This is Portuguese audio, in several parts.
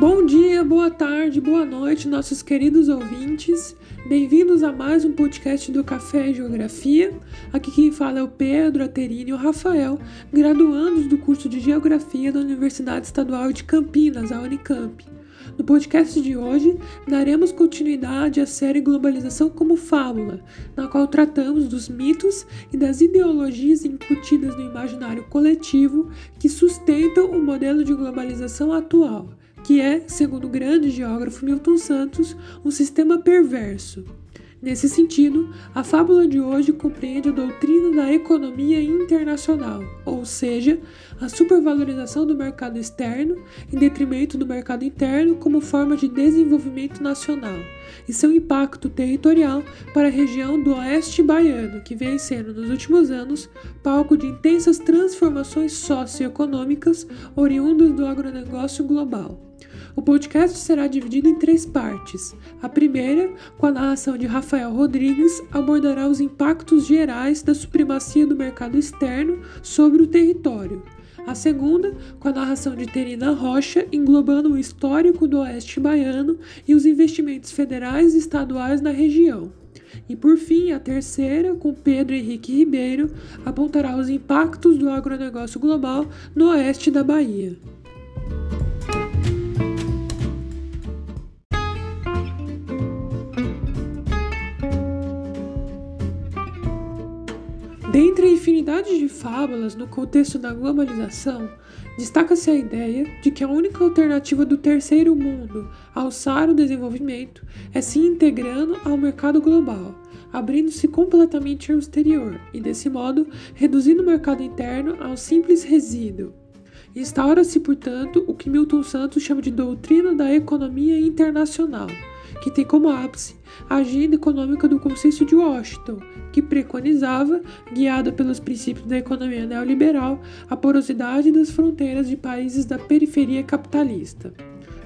Bom dia, boa tarde, boa noite, nossos queridos ouvintes. Bem-vindos a mais um podcast do Café Geografia. Aqui quem fala é o Pedro, a Terina e o Rafael, graduandos do curso de Geografia da Universidade Estadual de Campinas, a Unicamp. No podcast de hoje, daremos continuidade à série Globalização como Fábula, na qual tratamos dos mitos e das ideologias incutidas no imaginário coletivo que sustentam o modelo de globalização atual que é, segundo o grande geógrafo Milton Santos, um sistema perverso. Nesse sentido, a fábula de hoje compreende a doutrina da economia internacional, ou seja, a supervalorização do mercado externo em detrimento do mercado interno como forma de desenvolvimento nacional, e seu impacto territorial para a região do oeste baiano, que vem sendo nos últimos anos palco de intensas transformações socioeconômicas oriundas do agronegócio global. O podcast será dividido em três partes. A primeira, com a narração de Rafael Rodrigues, abordará os impactos gerais da supremacia do mercado externo sobre o território. A segunda, com a narração de Terina Rocha, englobando o histórico do Oeste Baiano e os investimentos federais e estaduais na região. E por fim, a terceira, com Pedro Henrique Ribeiro, apontará os impactos do agronegócio global no oeste da Bahia. Dentre a infinidade de fábulas no contexto da globalização, destaca-se a ideia de que a única alternativa do terceiro mundo alçar o desenvolvimento é se integrando ao mercado global, abrindo-se completamente ao exterior e, desse modo, reduzindo o mercado interno ao simples resíduo. Instaura-se, portanto, o que Milton Santos chama de doutrina da economia internacional que tem como ápice a agenda econômica do Consenso de Washington, que preconizava, guiada pelos princípios da economia neoliberal, a porosidade das fronteiras de países da periferia capitalista.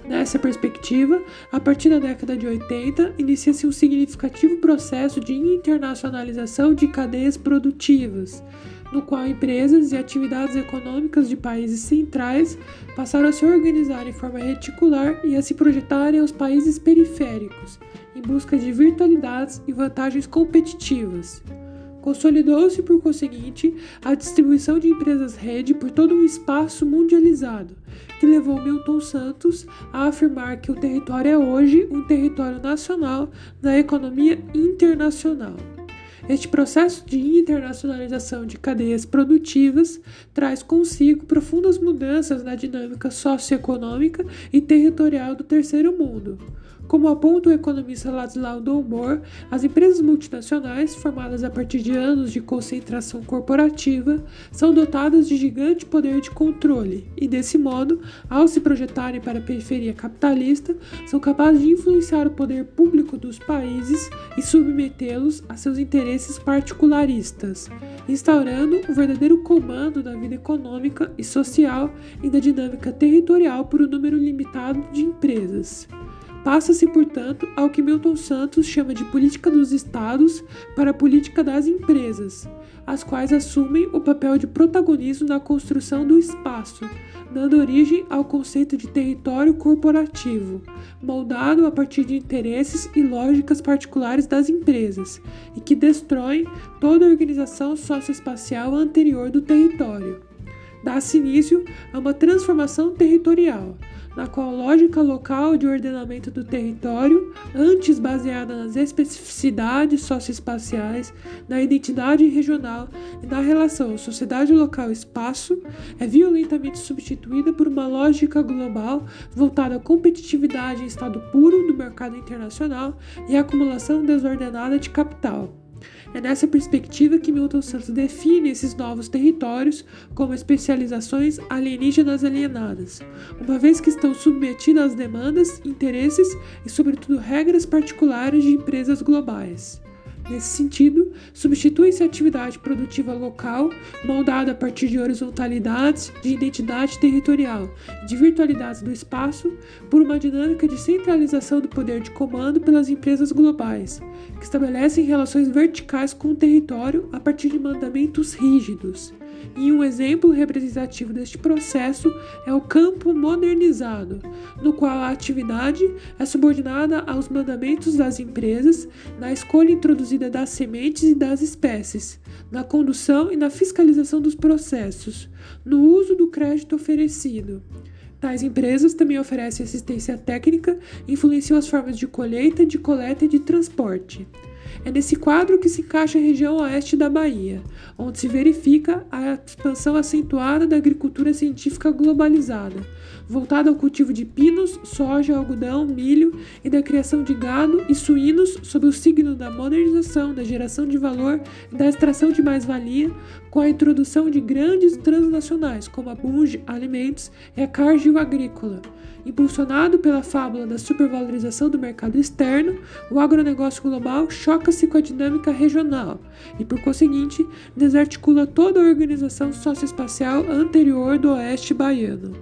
Nessa perspectiva, a partir da década de 80, inicia-se um significativo processo de internacionalização de cadeias produtivas, no qual empresas e atividades econômicas de países centrais passaram a se organizar em forma reticular e a se projetarem aos países periféricos, em busca de virtualidades e vantagens competitivas. Consolidou-se, por conseguinte, a distribuição de empresas rede por todo um espaço mundializado, que levou Milton Santos a afirmar que o território é hoje um território nacional da economia internacional. Este processo de internacionalização de cadeias produtivas traz consigo profundas mudanças na dinâmica socioeconômica e territorial do terceiro mundo. Como aponta o economista Laszlo Dolmor, as empresas multinacionais, formadas a partir de anos de concentração corporativa, são dotadas de gigante poder de controle e, desse modo, ao se projetarem para a periferia capitalista, são capazes de influenciar o poder público dos países e submetê-los a seus interesses particularistas, instaurando um verdadeiro comando da vida econômica e social e da dinâmica territorial por um número limitado de empresas. Passa-se, portanto, ao que Milton Santos chama de política dos estados para a política das empresas, as quais assumem o papel de protagonismo na construção do espaço, dando origem ao conceito de território corporativo, moldado a partir de interesses e lógicas particulares das empresas, e que destroem toda a organização socioespacial anterior do território. Dá-se início a uma transformação territorial na qual lógica local de ordenamento do território, antes baseada nas especificidades socioespaciais, na identidade regional e na relação sociedade local-espaço, é violentamente substituída por uma lógica global voltada à competitividade em estado puro do mercado internacional e à acumulação desordenada de capital. É nessa perspectiva que Milton Santos define esses novos territórios como especializações alienígenas alienadas, uma vez que estão submetidas às demandas, interesses e, sobretudo, regras particulares de empresas globais. Nesse sentido, substitui-se a atividade produtiva local, moldada a partir de horizontalidades de identidade territorial e de virtualidades do espaço, por uma dinâmica de centralização do poder de comando pelas empresas globais, que estabelecem relações verticais com o território a partir de mandamentos rígidos. E um exemplo representativo deste processo é o campo modernizado, no qual a atividade é subordinada aos mandamentos das empresas na escolha introduzida das sementes e das espécies, na condução e na fiscalização dos processos, no uso do crédito oferecido. Tais empresas também oferecem assistência técnica e influenciam as formas de colheita, de coleta e de transporte. É nesse quadro que se encaixa a região oeste da Bahia, onde se verifica a expansão acentuada da agricultura científica globalizada, voltada ao cultivo de pinos, soja, algodão, milho e da criação de gado e suínos sob o signo da modernização, da geração de valor e da extração de mais-valia, com a introdução de grandes transnacionais como a Bunge Alimentos e a Cargill Agrícola Impulsionado pela fábula da supervalorização do mercado externo, o agronegócio global choca-se com a dinâmica regional e, por conseguinte, desarticula toda a organização socioespacial anterior do oeste baiano.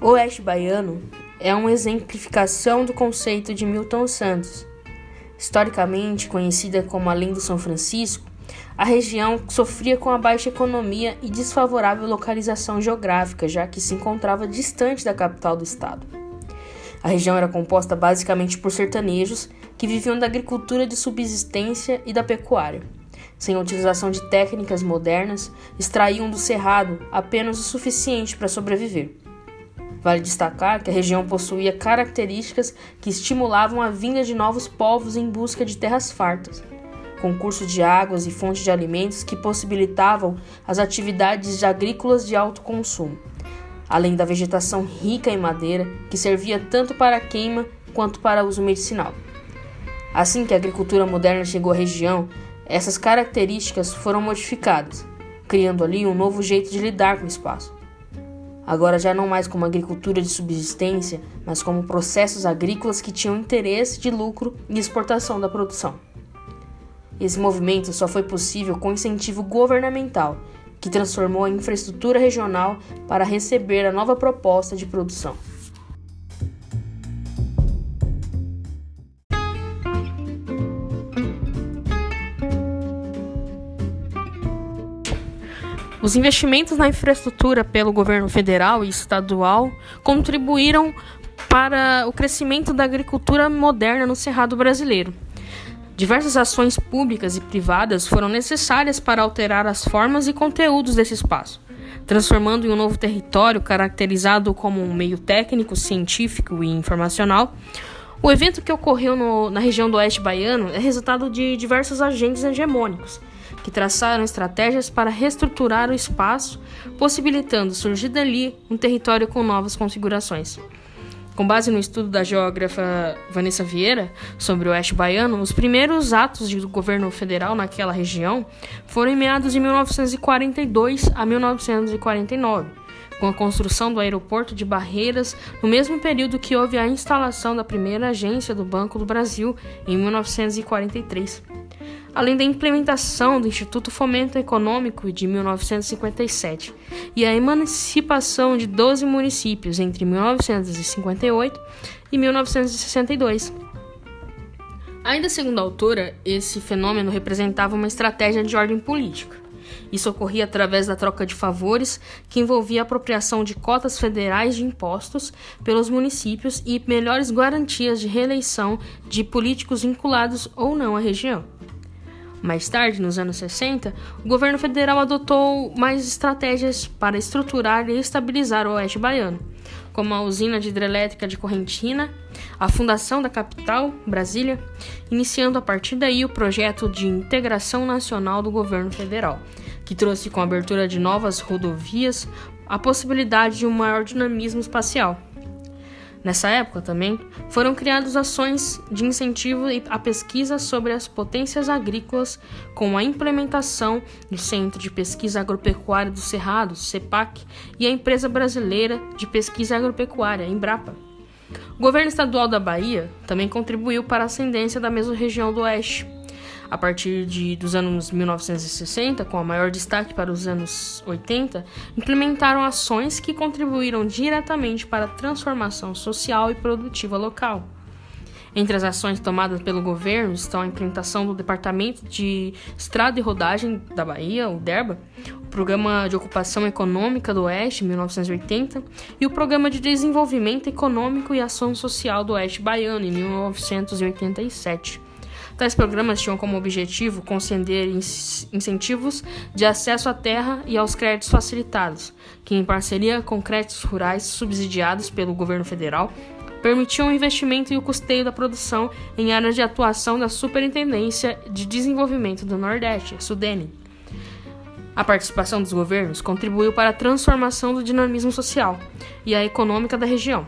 O oeste baiano é uma exemplificação do conceito de Milton Santos Historicamente conhecida como Além do São Francisco, a região sofria com a baixa economia e desfavorável localização geográfica, já que se encontrava distante da capital do estado. A região era composta basicamente por sertanejos que viviam da agricultura de subsistência e da pecuária. Sem a utilização de técnicas modernas, extraíam do cerrado apenas o suficiente para sobreviver. Vale destacar que a região possuía características que estimulavam a vinda de novos povos em busca de terras fartas, concurso de águas e fontes de alimentos que possibilitavam as atividades agrícolas de alto consumo, além da vegetação rica em madeira que servia tanto para queima quanto para uso medicinal. Assim que a agricultura moderna chegou à região, essas características foram modificadas, criando ali um novo jeito de lidar com o espaço agora já não mais como agricultura de subsistência, mas como processos agrícolas que tinham interesse de lucro e exportação da produção. Esse movimento só foi possível com incentivo governamental, que transformou a infraestrutura regional para receber a nova proposta de produção. Os investimentos na infraestrutura pelo governo federal e estadual contribuíram para o crescimento da agricultura moderna no Cerrado brasileiro. Diversas ações públicas e privadas foram necessárias para alterar as formas e conteúdos desse espaço, transformando em um novo território caracterizado como um meio técnico, científico e informacional. O evento que ocorreu no, na região do Oeste Baiano é resultado de diversos agentes hegemônicos que traçaram estratégias para reestruturar o espaço, possibilitando surgir dali um território com novas configurações. Com base no estudo da geógrafa Vanessa Vieira sobre o oeste baiano, os primeiros atos do governo federal naquela região foram em meados de 1942 a 1949, com a construção do aeroporto de Barreiras, no mesmo período que houve a instalação da primeira agência do Banco do Brasil, em 1943 além da implementação do Instituto Fomento Econômico de 1957 e a emancipação de 12 municípios entre 1958 e 1962. Ainda segundo a autora, esse fenômeno representava uma estratégia de ordem política. Isso ocorria através da troca de favores, que envolvia a apropriação de cotas federais de impostos pelos municípios e melhores garantias de reeleição de políticos vinculados ou não à região. Mais tarde, nos anos 60, o governo federal adotou mais estratégias para estruturar e estabilizar o oeste baiano, como a usina de hidrelétrica de Correntina, a fundação da capital, Brasília, iniciando a partir daí o projeto de integração nacional do governo federal, que trouxe com a abertura de novas rodovias a possibilidade de um maior dinamismo espacial. Nessa época também foram criadas ações de incentivo à pesquisa sobre as potências agrícolas, com a implementação do Centro de Pesquisa Agropecuária do Cerrado, CEPAC, e a Empresa Brasileira de Pesquisa Agropecuária, Embrapa. O governo estadual da Bahia também contribuiu para a ascendência da mesma região do Oeste. A partir de, dos anos 1960, com a maior destaque para os anos 80, implementaram ações que contribuíram diretamente para a transformação social e produtiva local. Entre as ações tomadas pelo governo estão a implementação do Departamento de Estrada e Rodagem da Bahia, o DERBA, o Programa de Ocupação Econômica do Oeste, 1980, e o Programa de Desenvolvimento Econômico e Ação Social do Oeste Baiano, em 1987. Tais programas tinham como objetivo conceder incentivos de acesso à terra e aos créditos facilitados, que, em parceria com créditos rurais subsidiados pelo governo federal, permitiam o investimento e o custeio da produção em áreas de atuação da Superintendência de Desenvolvimento do Nordeste, SUDENE. A participação dos governos contribuiu para a transformação do dinamismo social e a econômica da região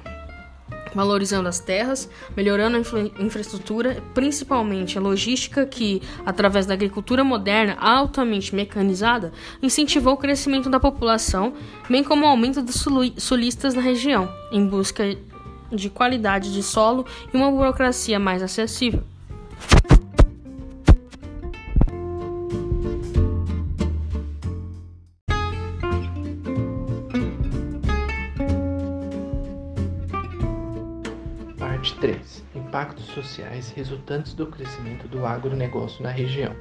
valorizando as terras, melhorando a infra infraestrutura, principalmente a logística, que, através da agricultura moderna altamente mecanizada, incentivou o crescimento da população, bem como o aumento dos sulistas na região, em busca de qualidade de solo e uma burocracia mais acessível. 3 Impactos sociais resultantes do crescimento do agronegócio na região.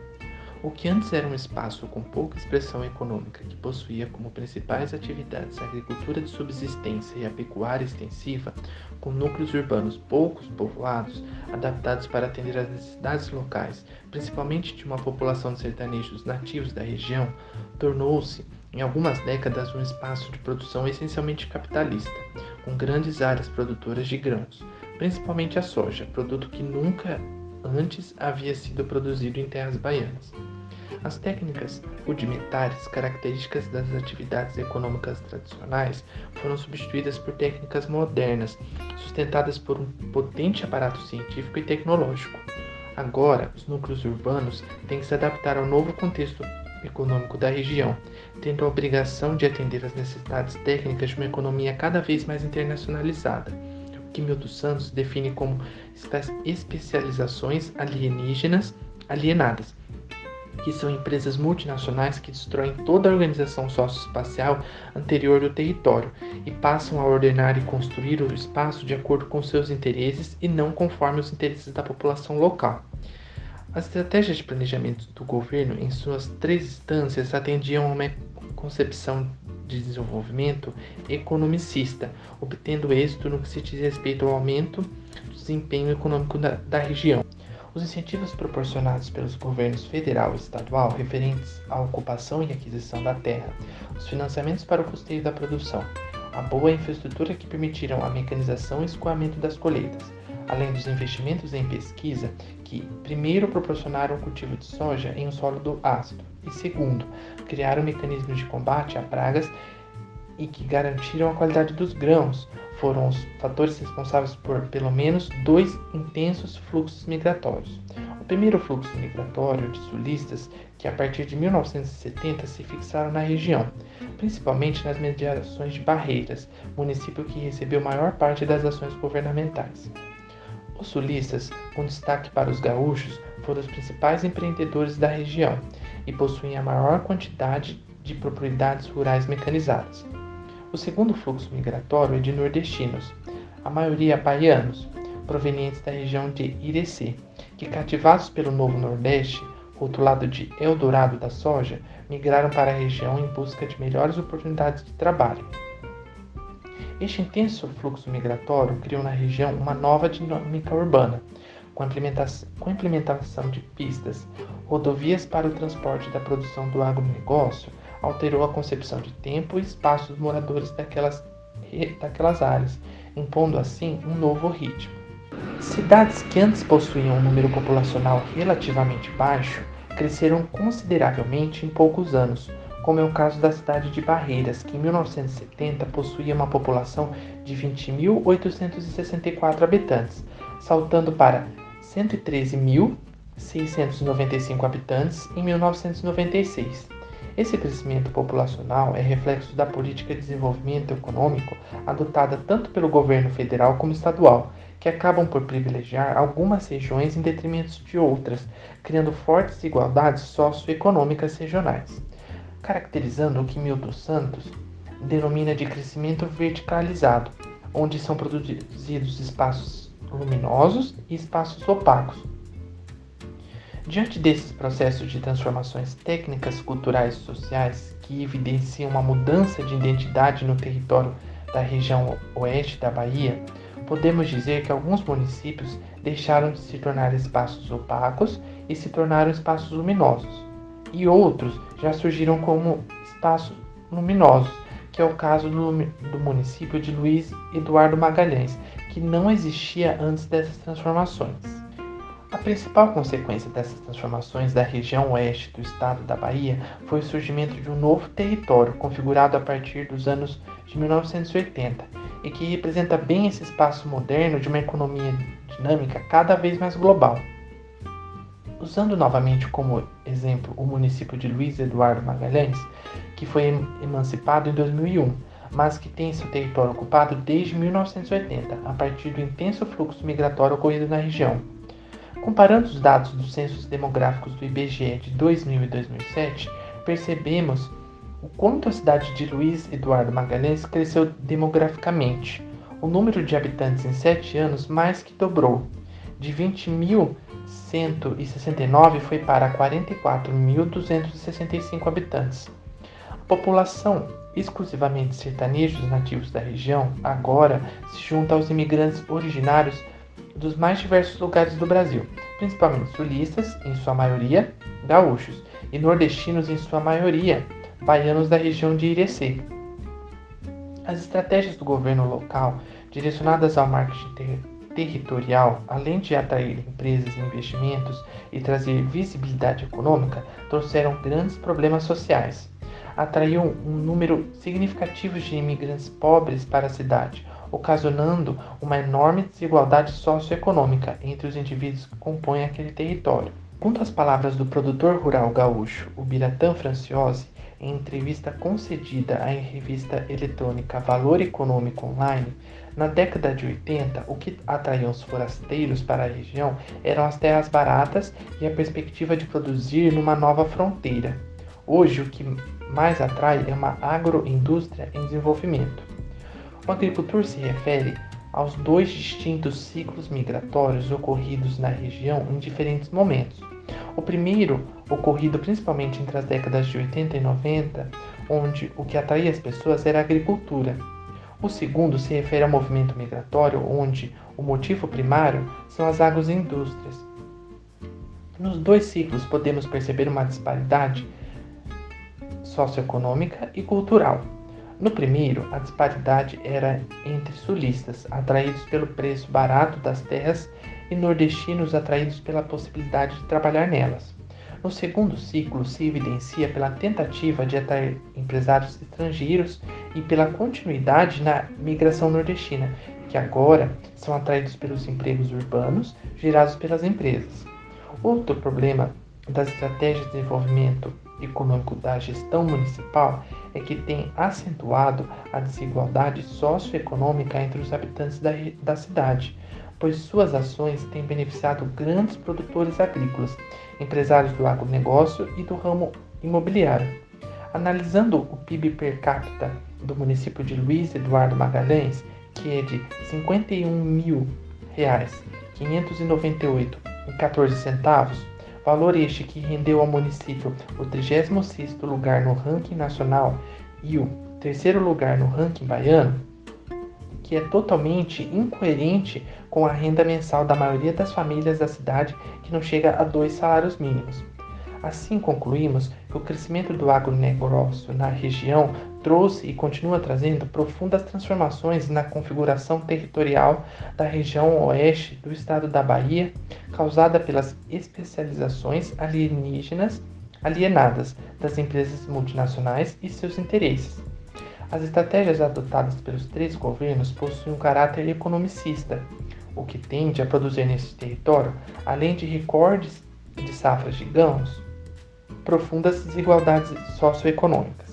O que antes era um espaço com pouca expressão econômica, que possuía como principais atividades a agricultura de subsistência e a pecuária extensiva, com núcleos urbanos poucos povoados, adaptados para atender às necessidades locais, principalmente de uma população de sertanejos nativos da região, tornou-se, em algumas décadas, um espaço de produção essencialmente capitalista, com grandes áreas produtoras de grãos, principalmente a soja, produto que nunca antes havia sido produzido em terras baianas. As técnicas rudimentares, características das atividades econômicas tradicionais, foram substituídas por técnicas modernas, sustentadas por um potente aparato científico e tecnológico. Agora, os núcleos urbanos têm que se adaptar ao novo contexto econômico da região, tendo a obrigação de atender às necessidades técnicas de uma economia cada vez mais internacionalizada, que Milton Santos define como especializações alienígenas alienadas que são empresas multinacionais que destroem toda a organização socioespacial anterior do território e passam a ordenar e construir o espaço de acordo com seus interesses e não conforme os interesses da população local. As estratégias de planejamento do governo, em suas três instâncias, atendiam a uma concepção de desenvolvimento economicista, obtendo êxito no que se diz respeito ao aumento do desempenho econômico da, da região. Os incentivos proporcionados pelos governos federal e estadual referentes à ocupação e aquisição da terra, os financiamentos para o custeio da produção, a boa infraestrutura que permitiram a mecanização e escoamento das colheitas, além dos investimentos em pesquisa que, primeiro, proporcionaram o cultivo de soja em um solo do ácido e, segundo, criaram mecanismos de combate a pragas e que garantiram a qualidade dos grãos, foram os fatores responsáveis por pelo menos dois intensos fluxos migratórios. O primeiro fluxo migratório de sulistas, que a partir de 1970 se fixaram na região, principalmente nas mediações de Barreiras, município que recebeu maior parte das ações governamentais. Os sulistas, com destaque para os gaúchos, foram os principais empreendedores da região e possuem a maior quantidade de propriedades rurais mecanizadas. O segundo fluxo migratório é de nordestinos, a maioria baianos, provenientes da região de Irecê, que cativados pelo Novo Nordeste, outro lado de Eldorado da soja, migraram para a região em busca de melhores oportunidades de trabalho. Este intenso fluxo migratório criou na região uma nova dinâmica urbana, com a implementação, com a implementação de pistas, rodovias para o transporte da produção do agronegócio, alterou a concepção de tempo e espaço dos moradores daquelas, daquelas áreas, impondo assim um novo ritmo. Cidades que antes possuíam um número populacional relativamente baixo cresceram consideravelmente em poucos anos, como é o caso da cidade de Barreiras, que em 1970 possuía uma população de 20.864 habitantes, saltando para 113.695 habitantes em 1996 Esse crescimento populacional é reflexo da política de desenvolvimento econômico adotada tanto pelo governo federal como estadual, que acabam por privilegiar algumas regiões em detrimento de outras, criando fortes desigualdades socioeconômicas regionais, caracterizando o que Milton Santos denomina de crescimento verticalizado, onde são produzidos espaços luminosos e espaços opacos. Diante desses processos de transformações técnicas, culturais e sociais que evidenciam uma mudança de identidade no território da região oeste da Bahia, podemos dizer que alguns municípios deixaram de se tornar espaços opacos e se tornaram espaços luminosos, e outros já surgiram como espaços luminosos, que é o caso do, do município de Luiz Eduardo Magalhães, que não existia antes dessas transformações. A principal consequência dessas transformações da região oeste do estado da Bahia foi o surgimento de um novo território configurado a partir dos anos de 1980 e que representa bem esse espaço moderno de uma economia dinâmica cada vez mais global. Usando novamente como exemplo o município de Luiz Eduardo Magalhães, que foi emancipado em 2001, mas que tem seu território ocupado desde 1980, a partir do intenso fluxo migratório ocorrido na região. Comparando os dados dos censos demográficos do IBGE de 2000 e 2007, percebemos o quanto a cidade de Luiz Eduardo Magalhães cresceu demograficamente. O número de habitantes em sete anos mais que dobrou. De 20.169 foi para 44.265 habitantes. A população, exclusivamente sertanejos nativos da região, agora se junta aos imigrantes originários dos mais diversos lugares do Brasil, principalmente sulistas, em sua maioria, gaúchos, e nordestinos, em sua maioria, baianos da região de Irecê. As estratégias do governo local, direcionadas ao marketing territorial, além de atrair empresas e investimentos e trazer visibilidade econômica, trouxeram grandes problemas sociais. Atraiu um número significativo de imigrantes pobres para a cidade, ocasionando uma enorme desigualdade socioeconômica entre os indivíduos que compõem aquele território. Quanto às palavras do produtor rural gaúcho, o Biratã Franciose, em entrevista concedida à revista eletrônica Valor Econômico Online, na década de 80, o que atraía os forasteiros para a região eram as terras baratas e a perspectiva de produzir numa nova fronteira. Hoje, o que mais atrai é uma agroindústria em desenvolvimento. O agricultor se refere aos dois distintos ciclos migratórios ocorridos na região em diferentes momentos. O primeiro, ocorrido principalmente entre as décadas de 80 e 90, onde o que atraía as pessoas era a agricultura. O segundo se refere ao movimento migratório, onde o motivo primário são as agroindústrias. Nos dois ciclos podemos perceber uma disparidade socioeconômica e cultural. No primeiro, a disparidade era entre sulistas, atraídos pelo preço barato das terras, e nordestinos atraídos pela possibilidade de trabalhar nelas. No segundo ciclo, se evidencia pela tentativa de atrair empresários estrangeiros e pela continuidade na migração nordestina, que agora são atraídos pelos empregos urbanos gerados pelas empresas. Outro problema das estratégias de desenvolvimento econômico da gestão municipal é que tem acentuado a desigualdade socioeconômica entre os habitantes da, da cidade, pois suas ações têm beneficiado grandes produtores agrícolas, empresários do agronegócio e do ramo imobiliário. Analisando o PIB per capita do município de Luiz Eduardo Magalhães, que é de R$ 51.598,14 centavos, valor este que rendeu ao município o 36º lugar no ranking nacional e o terceiro lugar no ranking baiano, que é totalmente incoerente com a renda mensal da maioria das famílias da cidade, que não chega a dois salários mínimos. Assim, concluímos que o crescimento do agronegócio na região trouxe e continua trazendo profundas transformações na configuração territorial da região oeste do estado da Bahia, causada pelas especializações alienígenas alienadas das empresas multinacionais e seus interesses. As estratégias adotadas pelos três governos possuem um caráter economicista, o que tende a produzir nesse território, além de recordes de safras de grãos, profundas desigualdades socioeconômicas.